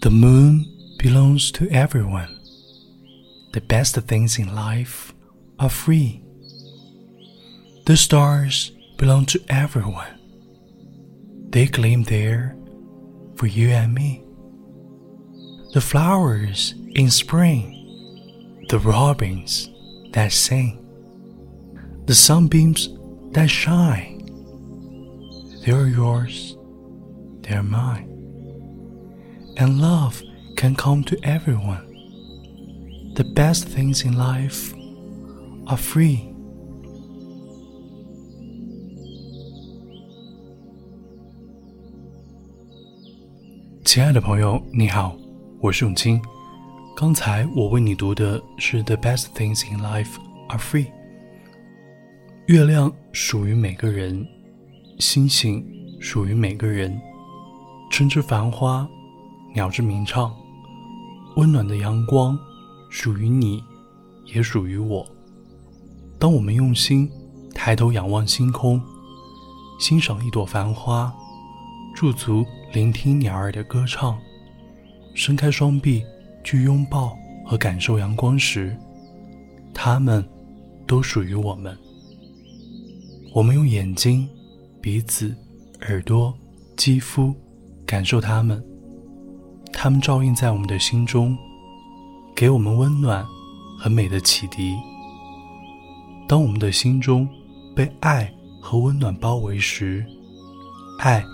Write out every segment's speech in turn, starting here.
The moon belongs to everyone. The best things in life are free. The stars belong to everyone. They gleam there for you and me. The flowers in spring, the robins that sing, the sunbeams that shine. They're yours, they're mine. And love can come to everyone. The best things in life are free. 亲爱的朋友，你好，我是永清。刚才我为你读的是《The Best Things in Life Are Free》。月亮属于每个人，星星属于每个人，春之繁花，鸟之鸣唱，温暖的阳光属于你，也属于我。当我们用心抬头仰望星空，欣赏一朵繁花，驻足聆听鸟儿的歌唱，伸开双臂。去拥抱和感受阳光时，它们都属于我们。我们用眼睛、鼻子、耳朵、肌肤感受它们，它们照映在我们的心中，给我们温暖和美的启迪。当我们的心中被爱和温暖包围时，爱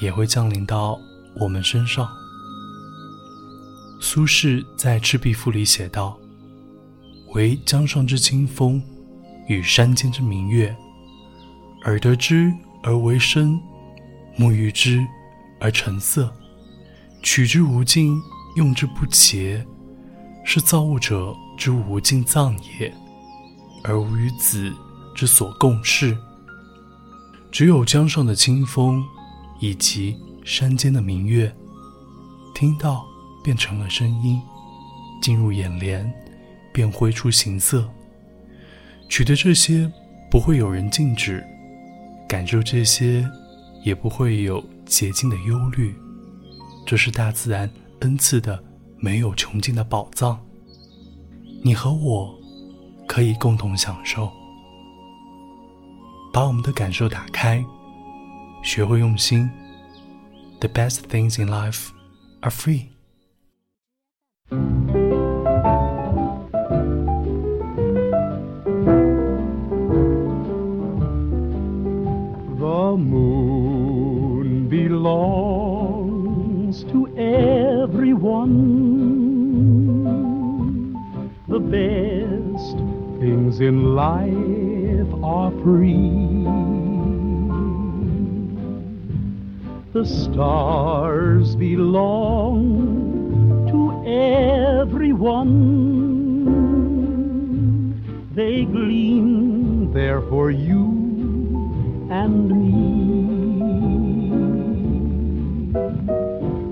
也会降临到我们身上。苏轼在《赤壁赋》里写道：“惟江上之清风，与山间之明月，耳得之而为声，目遇之而成色，取之无尽，用之不竭，是造物者之无尽藏也，而吾与子之所共适。只有江上的清风，以及山间的明月，听到。”变成了声音，进入眼帘，便挥出形色。取得这些，不会有人禁止；感受这些，也不会有洁净的忧虑。这是大自然恩赐的没有穷尽的宝藏。你和我，可以共同享受。把我们的感受打开，学会用心。The best things in life are free. Everyone. The best things in life are free. The stars belong to everyone. They gleam there for you and me.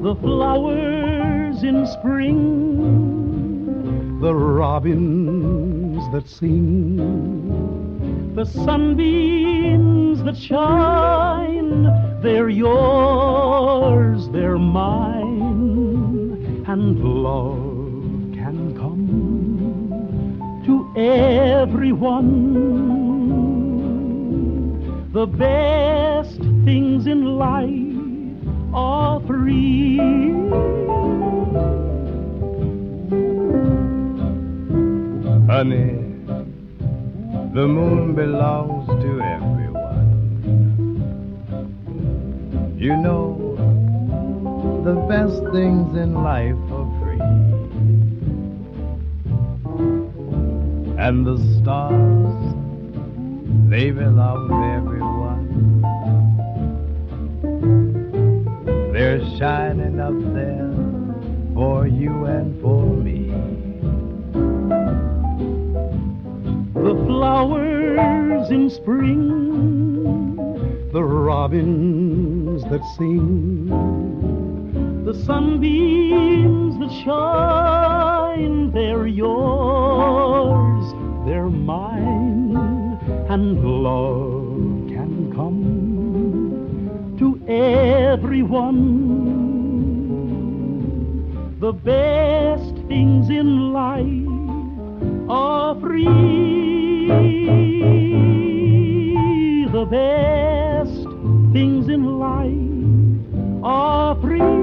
The flowers in spring, the robins that sing, the sunbeams that shine, they're yours, they're mine and love can come to everyone. The best things in life are free. Honey, the moon belongs to everyone. You know the best things in life are free. And the stars, they belong to everyone. They're shining up there for you and for me. In spring, the robins that sing the sunbeams that shine, they're yours, they're mine, and love can come to everyone. the best things in life are free. the best things in life are free.